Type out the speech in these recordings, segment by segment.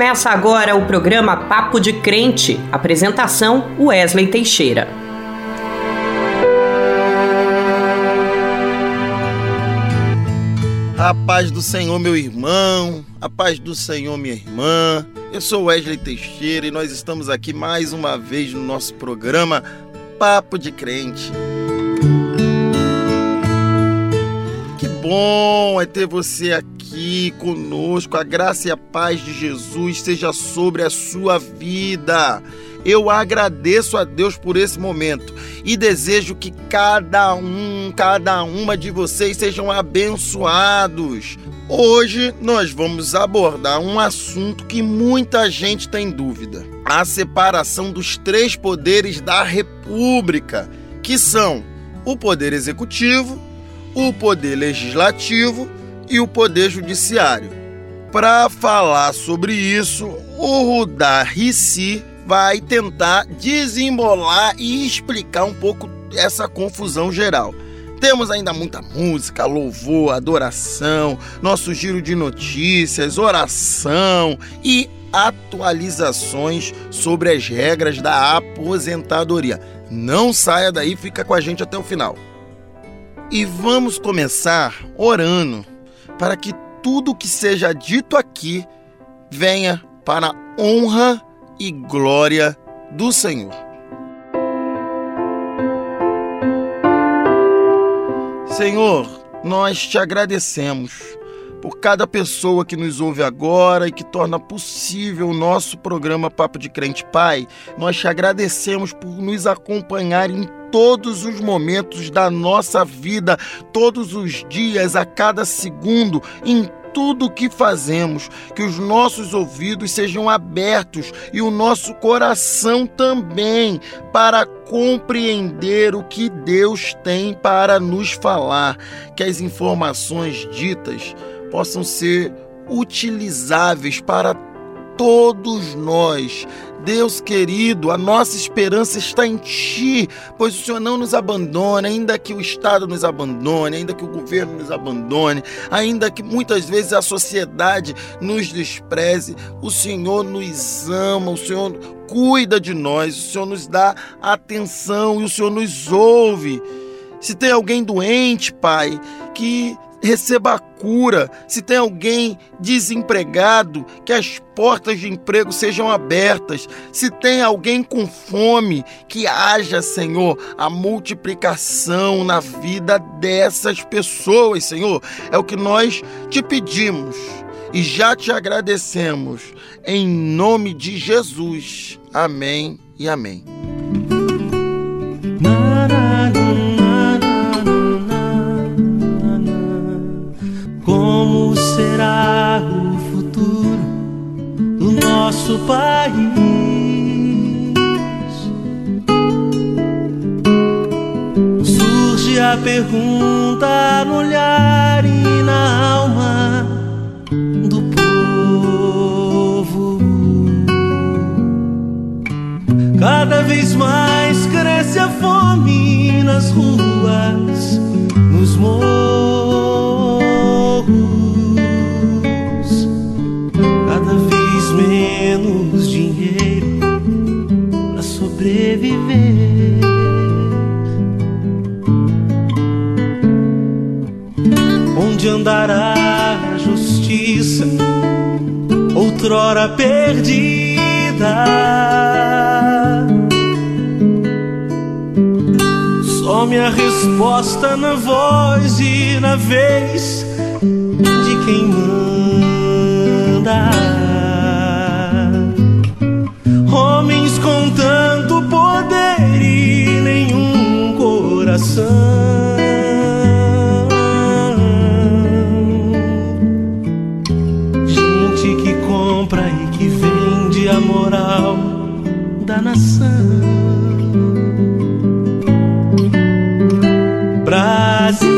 Começa agora o programa Papo de Crente. Apresentação: Wesley Teixeira. A paz do Senhor, meu irmão, a paz do Senhor, minha irmã. Eu sou Wesley Teixeira e nós estamos aqui mais uma vez no nosso programa Papo de Crente. Bom é ter você aqui conosco. A graça e a paz de Jesus seja sobre a sua vida. Eu agradeço a Deus por esse momento e desejo que cada um, cada uma de vocês sejam abençoados. Hoje nós vamos abordar um assunto que muita gente tem dúvida: a separação dos três poderes da República, que são o poder executivo, o poder legislativo e o Poder Judiciário. Para falar sobre isso, o Rudar Rissi vai tentar desembolar e explicar um pouco essa confusão geral. Temos ainda muita música, louvor, adoração, nosso giro de notícias, oração e atualizações sobre as regras da aposentadoria. Não saia daí, fica com a gente até o final. E vamos começar orando para que tudo que seja dito aqui venha para a honra e glória do Senhor. Senhor, nós te agradecemos por cada pessoa que nos ouve agora e que torna possível o nosso programa Papo de Crente Pai. Nós te agradecemos por nos acompanhar em todos os momentos da nossa vida, todos os dias, a cada segundo, em tudo que fazemos, que os nossos ouvidos sejam abertos e o nosso coração também para compreender o que Deus tem para nos falar, que as informações ditas possam ser utilizáveis para todos nós. Deus querido, a nossa esperança está em Ti, pois o Senhor não nos abandona, ainda que o Estado nos abandone, ainda que o governo nos abandone, ainda que muitas vezes a sociedade nos despreze, o Senhor nos ama, o Senhor cuida de nós, o Senhor nos dá atenção e o Senhor nos ouve. Se tem alguém doente, Pai, que receba a cura. Se tem alguém desempregado, que as portas de emprego sejam abertas. Se tem alguém com fome, que haja, Senhor, a multiplicação na vida dessas pessoas, Senhor. É o que nós te pedimos e já te agradecemos. Em nome de Jesus. Amém e amém. O futuro do nosso país? Surge a pergunta no olhar e na alma do povo. Cada vez mais cresce a fome nas ruas, nos morros menos dinheiro para sobreviver. Onde andará a justiça, outrora perdida? Some a resposta na voz e na vez de quem manda. Coração. Gente que compra e que vende a moral da nação. Brasil.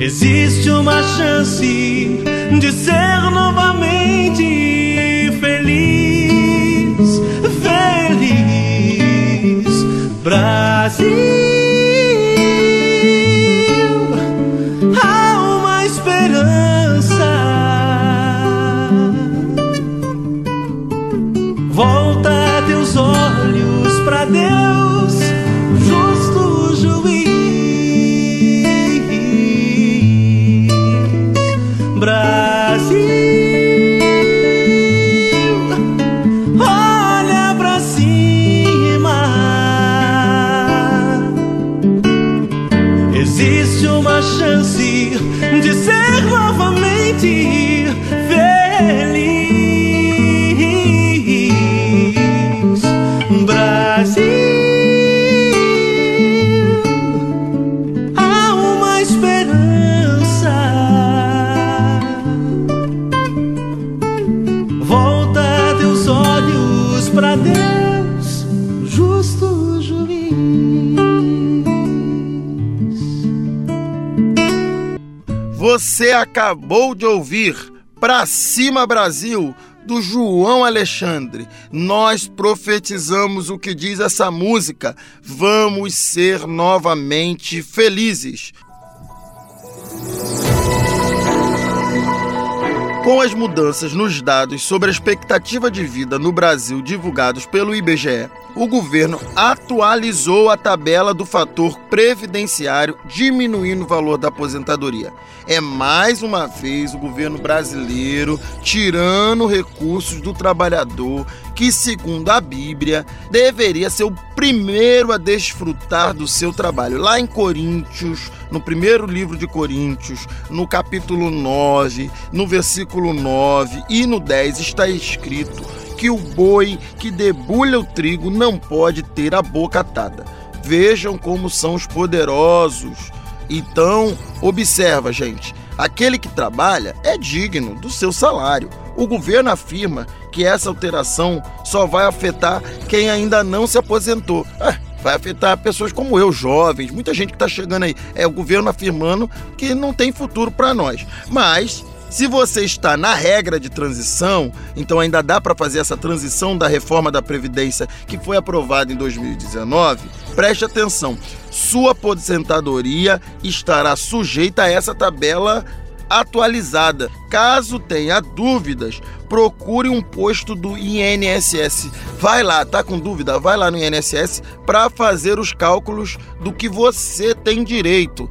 Existe uma chance de ser novamente feliz, feliz, Brasil. Acabou de ouvir Pra Cima Brasil, do João Alexandre. Nós profetizamos o que diz essa música. Vamos ser novamente felizes. Com as mudanças nos dados sobre a expectativa de vida no Brasil divulgados pelo IBGE, o governo atualizou a tabela do fator previdenciário, diminuindo o valor da aposentadoria. É mais uma vez o governo brasileiro tirando recursos do trabalhador, que, segundo a Bíblia, deveria ser o primeiro a desfrutar do seu trabalho. Lá em Coríntios, no primeiro livro de Coríntios, no capítulo 9, no versículo 9 e no 10 está escrito que o boi que debulha o trigo não pode ter a boca atada. Vejam como são os poderosos. Então, observa, gente. Aquele que trabalha é digno do seu salário. O governo afirma que essa alteração só vai afetar quem ainda não se aposentou. É, vai afetar pessoas como eu, jovens, muita gente que está chegando aí. É o governo afirmando que não tem futuro para nós. Mas se você está na regra de transição, então ainda dá para fazer essa transição da reforma da Previdência que foi aprovada em 2019, preste atenção. Sua aposentadoria estará sujeita a essa tabela atualizada. Caso tenha dúvidas, procure um posto do INSS. Vai lá, tá com dúvida? Vai lá no INSS para fazer os cálculos do que você tem direito.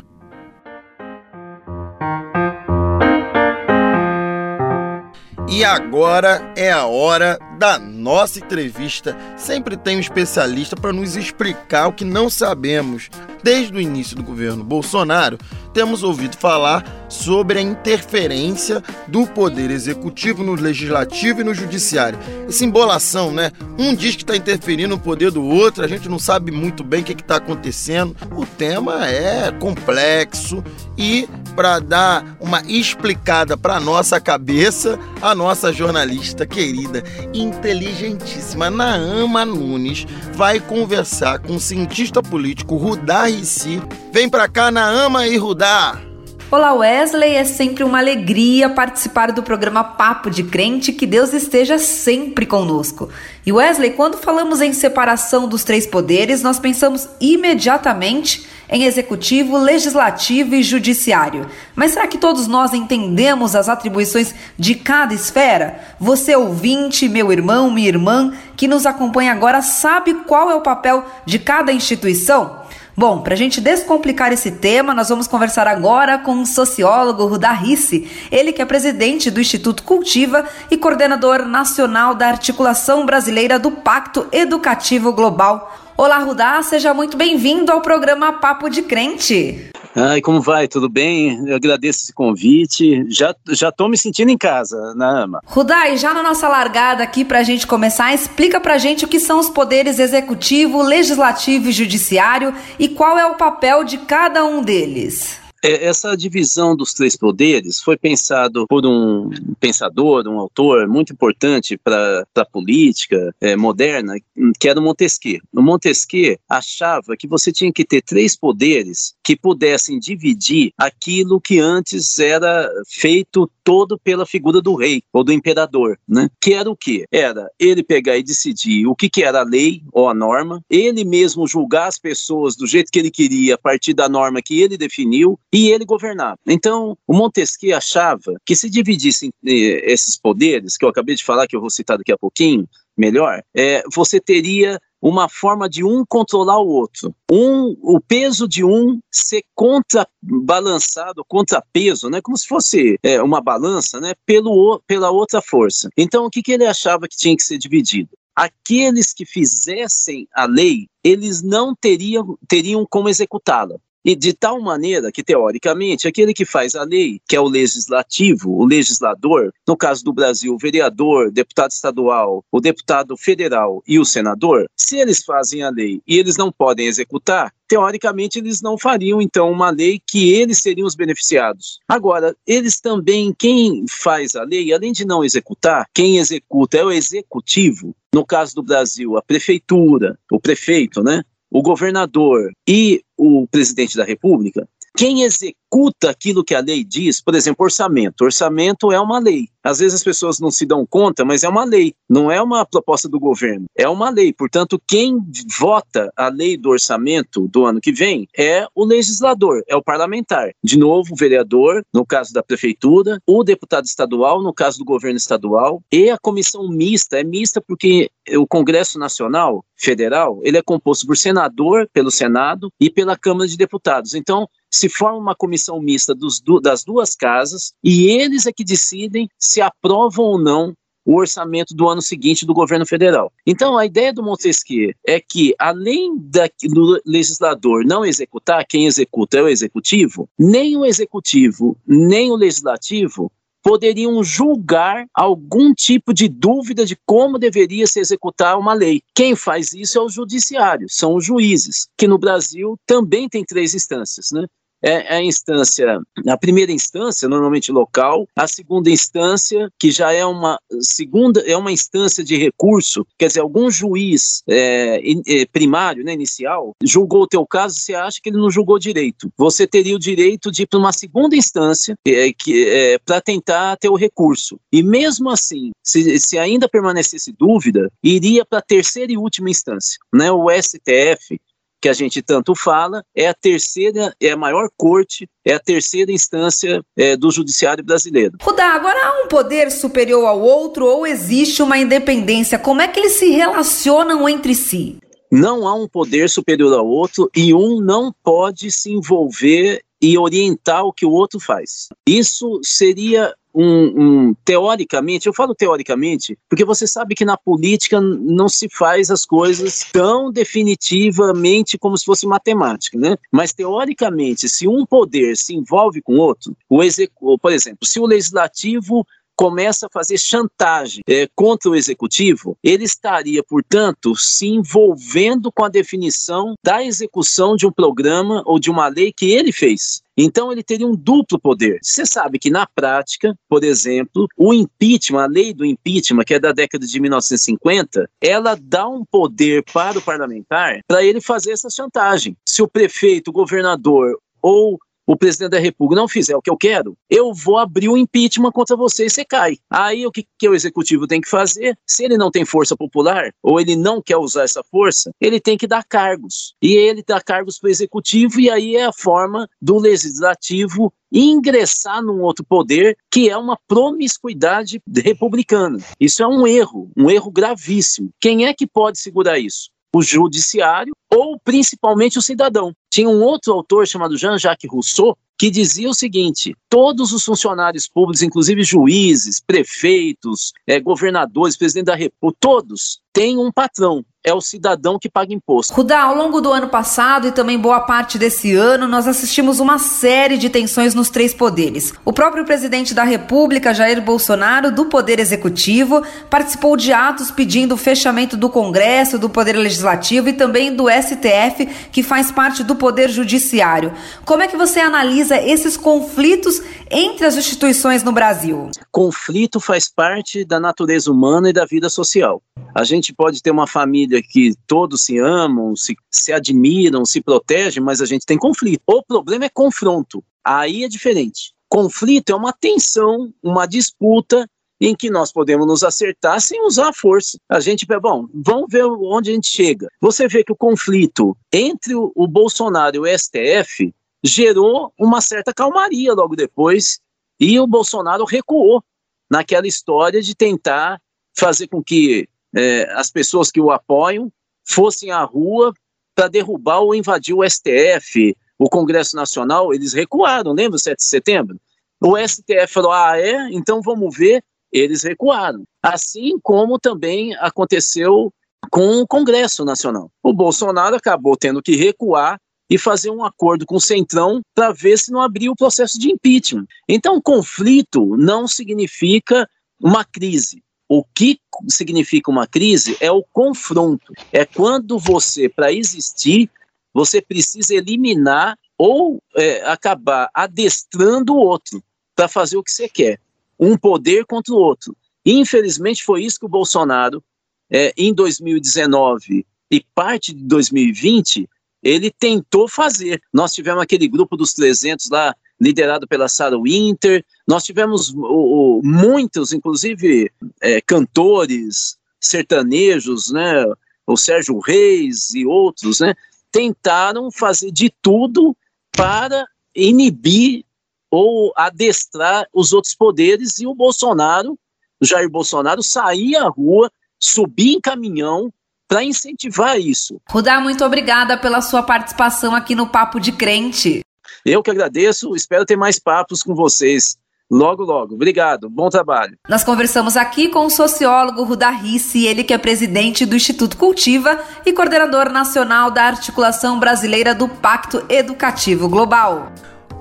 E agora é a hora da nossa entrevista. Sempre tem um especialista para nos explicar o que não sabemos. Desde o início do governo Bolsonaro, temos ouvido falar sobre a interferência do poder executivo no legislativo e no judiciário. Essa embolação, né? Um diz que está interferindo no poder do outro, a gente não sabe muito bem o que está acontecendo. O tema é complexo e para dar uma explicada para nossa cabeça, a nossa jornalista querida, inteligentíssima Naama Nunes vai conversar com o cientista político Rudá Rissi. Vem para cá, Naama e Rudá! Olá, Wesley. É sempre uma alegria participar do programa Papo de Crente. Que Deus esteja sempre conosco. E Wesley, quando falamos em separação dos três poderes, nós pensamos imediatamente em executivo, legislativo e judiciário. Mas será que todos nós entendemos as atribuições de cada esfera? Você, ouvinte, meu irmão, minha irmã, que nos acompanha agora, sabe qual é o papel de cada instituição? Bom, para a gente descomplicar esse tema, nós vamos conversar agora com o sociólogo Rudá Rissi, ele que é presidente do Instituto Cultiva e coordenador nacional da Articulação Brasileira do Pacto Educativo Global. Olá, Rudá, seja muito bem-vindo ao programa Papo de Crente. Ai, como vai? Tudo bem? Eu agradeço esse convite. Já já tô me sentindo em casa, na AMA. Rudai, já na nossa largada aqui para a gente começar, explica pra gente o que são os poderes executivo, legislativo e judiciário e qual é o papel de cada um deles. É, essa divisão dos três poderes foi pensado por um pensador, um autor muito importante para a política é, moderna, que era o Montesquieu. O Montesquieu achava que você tinha que ter três poderes que pudessem dividir aquilo que antes era feito todo pela figura do rei ou do imperador, né? Que era o quê? Era ele pegar e decidir o que, que era a lei ou a norma, ele mesmo julgar as pessoas do jeito que ele queria a partir da norma que ele definiu e ele governava. Então, o Montesquieu achava que se dividissem eh, esses poderes, que eu acabei de falar, que eu vou citar daqui a pouquinho, melhor, é, você teria uma forma de um controlar o outro. Um, o peso de um ser contrabalançado, contrapeso, né, como se fosse é, uma balança, né, pelo, pela outra força. Então, o que, que ele achava que tinha que ser dividido? Aqueles que fizessem a lei, eles não teriam, teriam como executá-la. E de tal maneira que, teoricamente, aquele que faz a lei, que é o legislativo, o legislador, no caso do Brasil, o vereador, deputado estadual, o deputado federal e o senador, se eles fazem a lei e eles não podem executar, teoricamente eles não fariam então uma lei que eles seriam os beneficiados. Agora, eles também, quem faz a lei, além de não executar, quem executa é o executivo. No caso do Brasil, a prefeitura, o prefeito, né? O governador e o presidente da República, quem executa aquilo que a lei diz, por exemplo, orçamento. Orçamento é uma lei. Às vezes as pessoas não se dão conta, mas é uma lei, não é uma proposta do governo, é uma lei. Portanto, quem vota a lei do orçamento do ano que vem é o legislador, é o parlamentar. De novo, o vereador, no caso da prefeitura, o deputado estadual, no caso do governo estadual, e a comissão mista. É mista porque o Congresso Nacional Federal, ele é composto por senador, pelo Senado e pela Câmara de Deputados. Então, se forma uma comissão mista dos, das duas casas e eles é que decidem se aprovam ou não o orçamento do ano seguinte do governo federal. Então, a ideia do Montesquieu é que, além da, do legislador não executar, quem executa é o executivo, nem o executivo, nem o legislativo poderiam julgar algum tipo de dúvida de como deveria se executar uma lei. Quem faz isso é o judiciário, são os juízes, que no Brasil também tem três instâncias, né? É, a instância, a primeira instância, normalmente local, a segunda instância, que já é uma segunda, é uma instância de recurso, quer dizer, algum juiz é, é, primário, né, inicial, julgou o teu caso, você acha que ele não julgou direito. Você teria o direito de ir para uma segunda instância é, é, para tentar ter o recurso. E mesmo assim, se, se ainda permanecesse dúvida, iria para a terceira e última instância. Né? O STF que a gente tanto fala, é a terceira, é a maior corte, é a terceira instância é, do judiciário brasileiro. Rudá, agora há um poder superior ao outro ou existe uma independência? Como é que eles se relacionam entre si? Não há um poder superior ao outro e um não pode se envolver e orientar o que o outro faz. Isso seria um, um, teoricamente, eu falo teoricamente, porque você sabe que na política não se faz as coisas tão definitivamente como se fosse matemática, né? Mas teoricamente, se um poder se envolve com outro, o execu por exemplo, se o legislativo começa a fazer chantagem é, contra o executivo, ele estaria, portanto, se envolvendo com a definição da execução de um programa ou de uma lei que ele fez. Então ele teria um duplo poder. Você sabe que na prática, por exemplo, o impeachment, a lei do impeachment, que é da década de 1950, ela dá um poder para o parlamentar para ele fazer essa chantagem. Se o prefeito, o governador ou o presidente da República não fizer o que eu quero, eu vou abrir o um impeachment contra você e você cai. Aí o que, que o executivo tem que fazer? Se ele não tem força popular, ou ele não quer usar essa força, ele tem que dar cargos. E ele dá cargos para o executivo, e aí é a forma do legislativo ingressar num outro poder que é uma promiscuidade republicana. Isso é um erro, um erro gravíssimo. Quem é que pode segurar isso? O judiciário ou principalmente o cidadão. Tinha um outro autor chamado Jean-Jacques Rousseau que dizia o seguinte: todos os funcionários públicos, inclusive juízes, prefeitos, é, governadores, presidente da República, todos têm um patrão é o cidadão que paga imposto. Rudá, ao longo do ano passado e também boa parte desse ano, nós assistimos uma série de tensões nos três poderes. O próprio presidente da República, Jair Bolsonaro, do Poder Executivo, participou de atos pedindo o fechamento do Congresso, do Poder Legislativo e também do STF, que faz parte do Poder Judiciário. Como é que você analisa esses conflitos entre as instituições no Brasil? Conflito faz parte da natureza humana e da vida social. A gente pode ter uma família que todos se amam, se, se admiram, se protegem, mas a gente tem conflito. O problema é confronto. Aí é diferente. Conflito é uma tensão, uma disputa em que nós podemos nos acertar sem usar a força. A gente, bom, vamos ver onde a gente chega. Você vê que o conflito entre o, o Bolsonaro e o STF gerou uma certa calmaria logo depois e o Bolsonaro recuou naquela história de tentar fazer com que é, as pessoas que o apoiam fossem à rua para derrubar ou invadir o STF, o Congresso Nacional, eles recuaram, lembra o 7 de setembro? O STF falou, ah, é? Então vamos ver. Eles recuaram. Assim como também aconteceu com o Congresso Nacional. O Bolsonaro acabou tendo que recuar e fazer um acordo com o Centrão para ver se não abria o processo de impeachment. Então, conflito não significa uma crise. O que significa uma crise é o confronto. É quando você, para existir, você precisa eliminar ou é, acabar adestrando o outro para fazer o que você quer. Um poder contra o outro. Infelizmente, foi isso que o Bolsonaro, é, em 2019 e parte de 2020, ele tentou fazer. Nós tivemos aquele grupo dos 300 lá, liderado pela Sarah Winter, nós tivemos o, o, muitos, inclusive, é, cantores sertanejos, né, o Sérgio Reis e outros, né, tentaram fazer de tudo para inibir ou adestrar os outros poderes e o Bolsonaro, Jair Bolsonaro, sair à rua, subir em caminhão para incentivar isso. Rudá, muito obrigada pela sua participação aqui no Papo de Crente. Eu que agradeço, espero ter mais papos com vocês logo, logo. Obrigado, bom trabalho. Nós conversamos aqui com o sociólogo Rudá Risse, ele que é presidente do Instituto Cultiva e coordenador nacional da Articulação Brasileira do Pacto Educativo Global.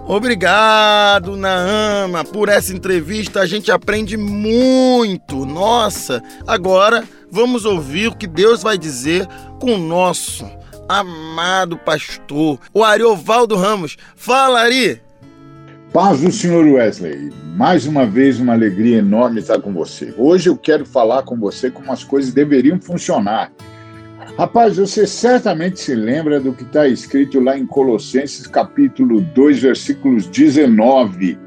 Obrigado, Naama, por essa entrevista. A gente aprende muito. Nossa, agora vamos ouvir o que Deus vai dizer com o nosso amado pastor, o Ariovaldo Ramos. Fala, Ari! Paz do Senhor Wesley, mais uma vez uma alegria enorme estar com você. Hoje eu quero falar com você como as coisas deveriam funcionar. Rapaz, você certamente se lembra do que está escrito lá em Colossenses capítulo 2, versículos 19.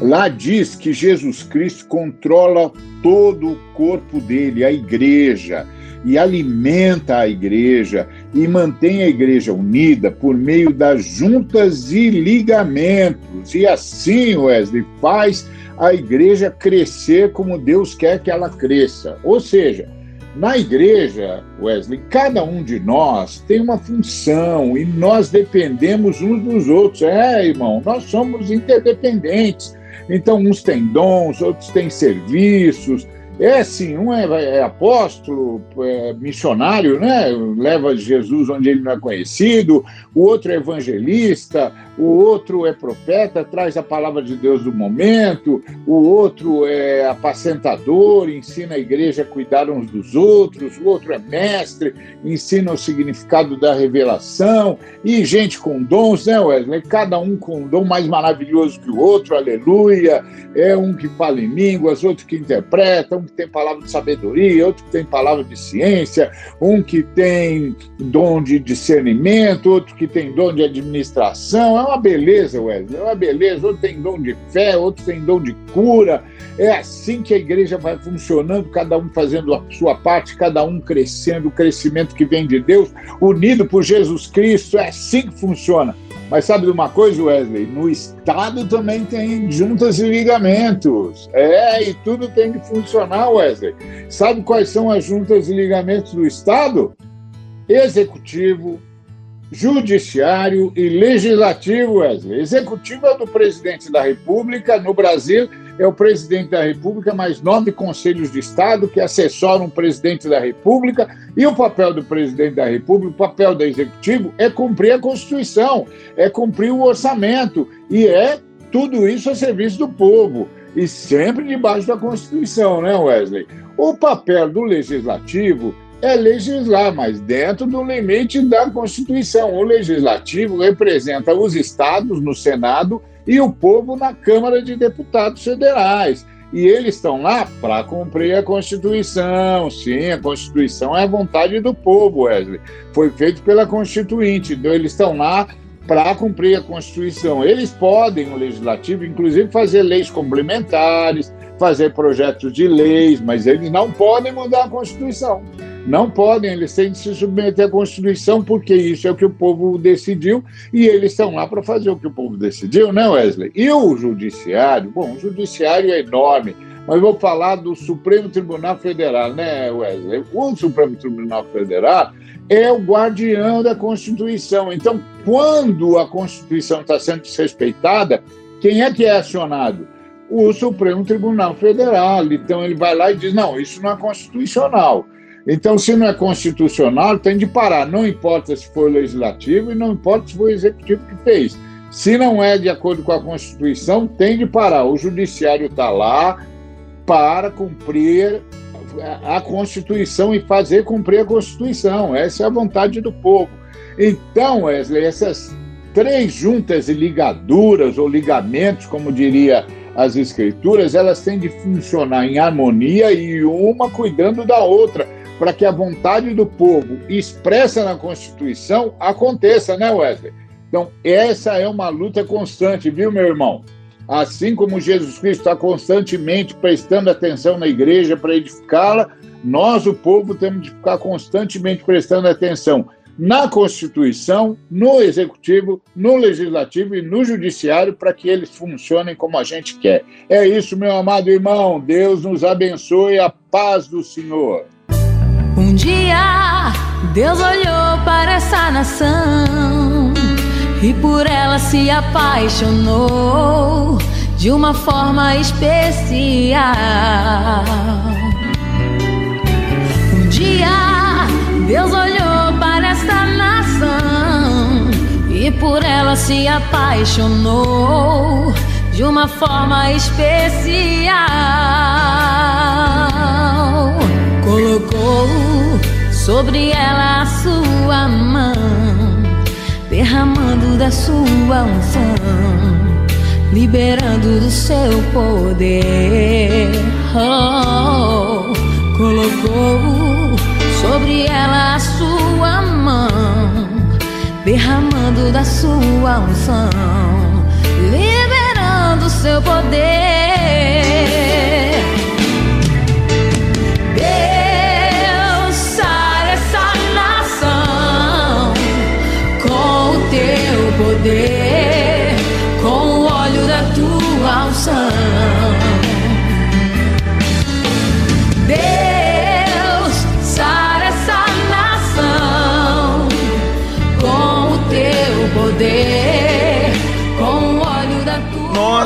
Lá diz que Jesus Cristo controla todo o corpo dele, a igreja e alimenta a igreja e mantém a igreja unida por meio das juntas e ligamentos. E assim, Wesley, faz a igreja crescer como Deus quer que ela cresça. Ou seja, na igreja, Wesley, cada um de nós tem uma função e nós dependemos uns dos outros. É, irmão, nós somos interdependentes. Então, uns têm dons, outros têm serviços, é sim, um é, é apóstolo, é missionário, né? Leva Jesus onde ele não é conhecido, o outro é evangelista, o outro é profeta, traz a palavra de Deus do momento, o outro é apacentador, ensina a igreja a cuidar uns dos outros, o outro é mestre, ensina o significado da revelação, e gente com dons, né, Wesley? Cada um com um dom mais maravilhoso que o outro, aleluia. É um que fala em línguas, outro que interpreta, que tem palavra de sabedoria, outro que tem palavra de ciência, um que tem dom de discernimento, outro que tem dom de administração. É uma beleza, Wesley, é uma beleza. Outro tem dom de fé, outro tem dom de cura. É assim que a igreja vai funcionando, cada um fazendo a sua parte, cada um crescendo, o crescimento que vem de Deus, unido por Jesus Cristo. É assim que funciona. Mas sabe de uma coisa, Wesley? No Estado também tem juntas e ligamentos. É, e tudo tem que funcionar, Wesley. Sabe quais são as juntas e ligamentos do Estado? Executivo, Judiciário e Legislativo, Wesley. Executivo é do presidente da República no Brasil é o presidente da República, mais nove conselhos de Estado que assessoram o presidente da República. E o papel do presidente da República, o papel do executivo, é cumprir a Constituição, é cumprir o orçamento. E é tudo isso a serviço do povo. E sempre debaixo da Constituição, né, Wesley? O papel do legislativo é legislar, mas dentro do limite da Constituição. O legislativo representa os estados no Senado e o povo na Câmara de Deputados Federais. E eles estão lá para cumprir a Constituição. Sim, a Constituição é a vontade do povo, Wesley. Foi feito pela Constituinte. Então, eles estão lá para cumprir a Constituição. Eles podem, o Legislativo, inclusive, fazer leis complementares, fazer projetos de leis, mas eles não podem mudar a Constituição. Não podem, eles têm de se submeter à Constituição, porque isso é o que o povo decidiu e eles estão lá para fazer o que o povo decidiu, né, Wesley? E o Judiciário? Bom, o Judiciário é enorme. mas vou falar do Supremo Tribunal Federal, né, Wesley? O Supremo Tribunal Federal é o guardião da Constituição. Então, quando a Constituição está sendo desrespeitada, quem é que é acionado? O Supremo Tribunal Federal. Então, ele vai lá e diz: não, isso não é constitucional. Então, se não é constitucional, tem de parar. Não importa se foi o legislativo e não importa se foi o executivo que fez. Se não é de acordo com a Constituição, tem de parar. O judiciário está lá para cumprir a Constituição e fazer cumprir a Constituição. Essa é a vontade do povo. Então, Wesley, essas três juntas e ligaduras, ou ligamentos, como diria as escrituras, elas têm de funcionar em harmonia e uma cuidando da outra para que a vontade do povo expressa na Constituição aconteça, né, Wesley? Então, essa é uma luta constante, viu, meu irmão? Assim como Jesus Cristo está constantemente prestando atenção na igreja para edificá-la, nós, o povo, temos de ficar constantemente prestando atenção na Constituição, no Executivo, no Legislativo e no Judiciário para que eles funcionem como a gente quer. É isso, meu amado irmão. Deus nos abençoe. A paz do Senhor. Um dia Deus olhou para essa nação e por ela se apaixonou de uma forma especial. Um dia Deus olhou e por ela se apaixonou de uma forma especial colocou sobre ela a sua mão, derramando da sua unção, liberando do seu poder. Oh, colocou sobre ela a sua derramando da sua unção, liberando seu poder. poder com o óleo da tua unção.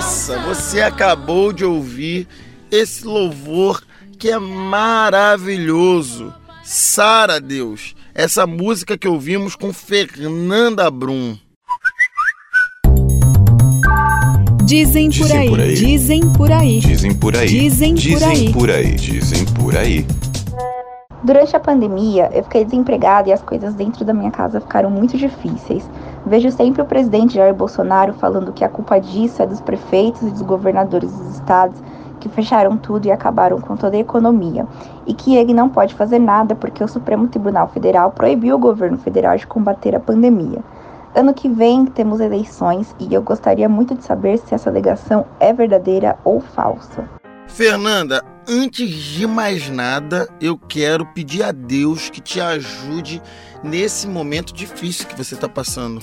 Nossa, você acabou de ouvir esse louvor que é maravilhoso. Sara Deus, essa música que ouvimos com Fernanda Brum. Dizem por aí, por aí, dizem por aí, dizem por aí, dizem por aí, por aí, dizem por aí. Durante a pandemia, eu fiquei desempregada e as coisas dentro da minha casa ficaram muito difíceis. Vejo sempre o presidente Jair Bolsonaro falando que a culpa disso é dos prefeitos e dos governadores dos estados que fecharam tudo e acabaram com toda a economia, e que ele não pode fazer nada porque o Supremo Tribunal Federal proibiu o governo federal de combater a pandemia. Ano que vem temos eleições e eu gostaria muito de saber se essa alegação é verdadeira ou falsa. Fernanda, antes de mais nada, eu quero pedir a Deus que te ajude nesse momento difícil que você está passando.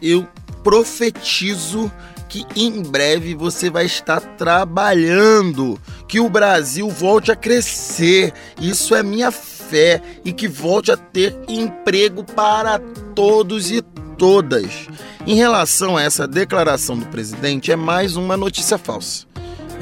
Eu profetizo que em breve você vai estar trabalhando, que o Brasil volte a crescer. Isso é minha fé e que volte a ter emprego para todos e todas. Em relação a essa declaração do presidente, é mais uma notícia falsa.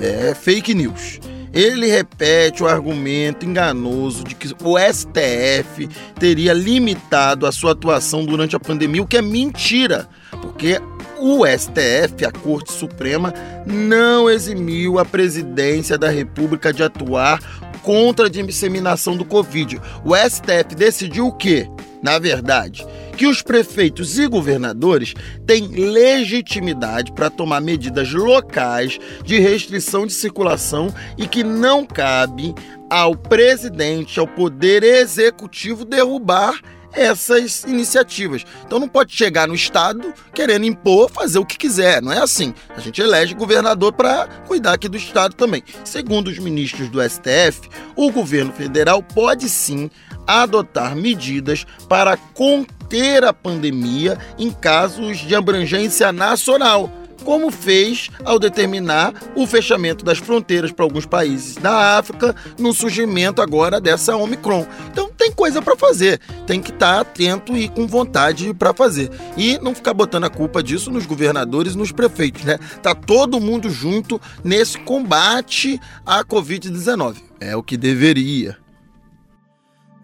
É fake news. Ele repete o argumento enganoso de que o STF teria limitado a sua atuação durante a pandemia, o que é mentira, porque o STF, a Corte Suprema, não eximiu a presidência da República de atuar contra a disseminação do Covid. O STF decidiu o quê? Na verdade, que os prefeitos e governadores têm legitimidade para tomar medidas locais de restrição de circulação e que não cabe ao presidente, ao poder executivo derrubar essas iniciativas. Então não pode chegar no estado querendo impor, fazer o que quiser, não é assim. A gente elege governador para cuidar aqui do estado também. Segundo os ministros do STF, o governo federal pode sim adotar medidas para conter a pandemia em casos de abrangência nacional como fez ao determinar o fechamento das fronteiras para alguns países da África no surgimento agora dessa Omicron. Então tem coisa para fazer, tem que estar tá atento e com vontade para fazer. E não ficar botando a culpa disso nos governadores nos prefeitos, né? Tá todo mundo junto nesse combate à Covid-19. É o que deveria.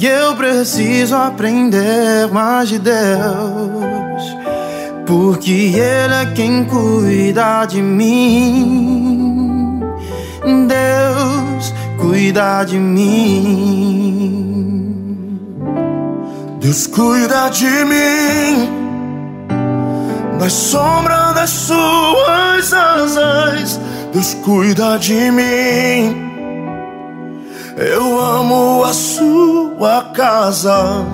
E eu preciso aprender mais de Deus, porque Ele é quem cuida de mim. Deus cuida de mim. Deus cuida de mim. Na sombra das suas asas, Deus cuida de mim. Eu amo a sua casa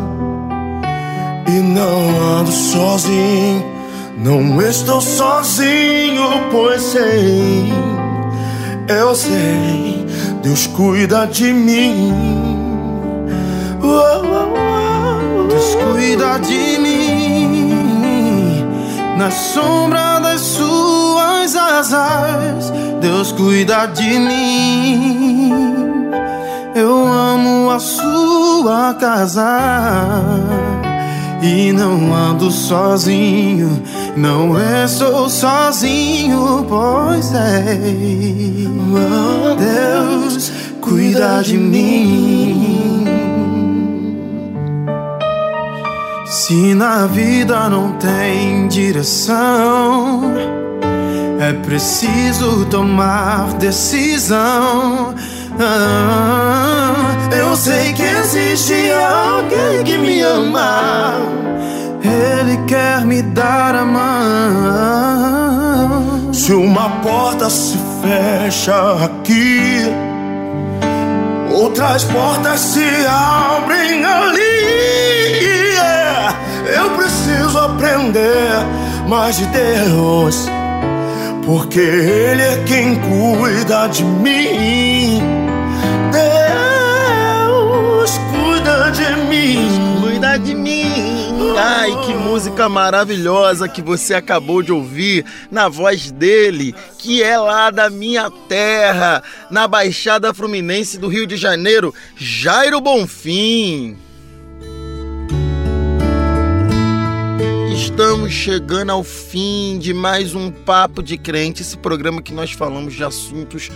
e não ando sozinho. Não estou sozinho, pois sei, eu sei, Deus cuida de mim. Deus cuida de mim na sombra das suas asas. Deus cuida de mim. A sua casa e não ando sozinho, não estou sozinho, pois é. Deus cuida de mim. Se na vida não tem direção, é preciso tomar decisão. Ah, eu sei que existe alguém que me ama. Ele quer me dar a mão. Se uma porta se fecha aqui, outras portas se abrem ali. Yeah. Eu preciso aprender mais de Deus. Porque Ele é quem cuida de mim. Mim. Cuida de mim. Ai, que música maravilhosa que você acabou de ouvir na voz dele, que é lá da minha terra, na Baixada Fluminense do Rio de Janeiro, Jairo Bonfim. Estamos chegando ao fim de mais um Papo de Crente, esse programa que nós falamos de assuntos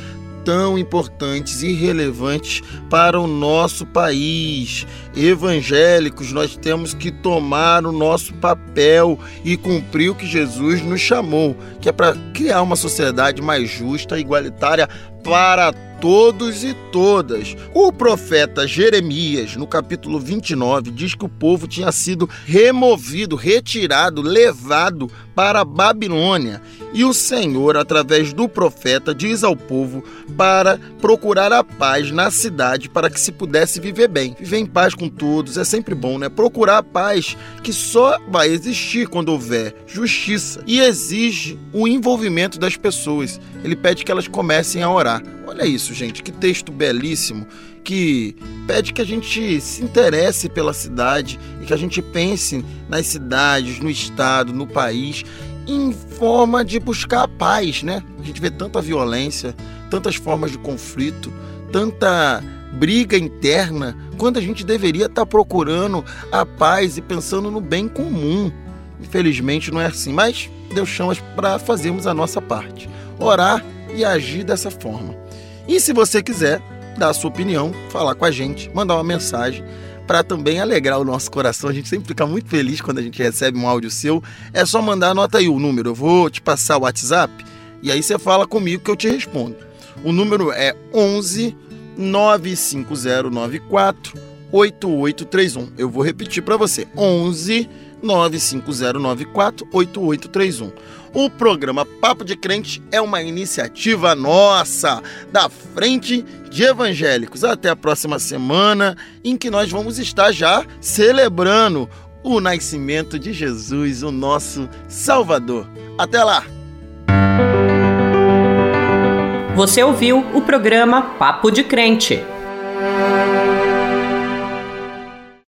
tão importantes e relevantes para o nosso país. Evangélicos, nós temos que tomar o nosso papel e cumprir o que Jesus nos chamou, que é para criar uma sociedade mais justa, e igualitária para todos e todas. O profeta Jeremias, no capítulo 29, diz que o povo tinha sido removido, retirado, levado para a Babilônia. E o Senhor, através do profeta, diz ao povo para procurar a paz na cidade para que se pudesse viver bem. Viver em paz com todos é sempre bom, né? Procurar a paz que só vai existir quando houver justiça e exige o envolvimento das pessoas. Ele pede que elas comecem a orar. Olha isso, gente, que texto belíssimo que pede que a gente se interesse pela cidade e que a gente pense nas cidades, no estado, no país, em forma de buscar a paz, né? A gente vê tanta violência, tantas formas de conflito, tanta briga interna, quando a gente deveria estar procurando a paz e pensando no bem comum. Infelizmente não é assim, mas Deus chama para fazermos a nossa parte, orar e agir dessa forma. E se você quiser dar a sua opinião, falar com a gente, mandar uma mensagem para também alegrar o nosso coração. A gente sempre fica muito feliz quando a gente recebe um áudio seu. É só mandar, anota aí o número. Eu vou te passar o WhatsApp e aí você fala comigo que eu te respondo. O número é 11 95094 8831. Eu vou repetir para você: 11 95094 8831. O programa Papo de Crente é uma iniciativa nossa, da Frente de Evangélicos. Até a próxima semana, em que nós vamos estar já celebrando o nascimento de Jesus, o nosso Salvador. Até lá! Você ouviu o programa Papo de Crente.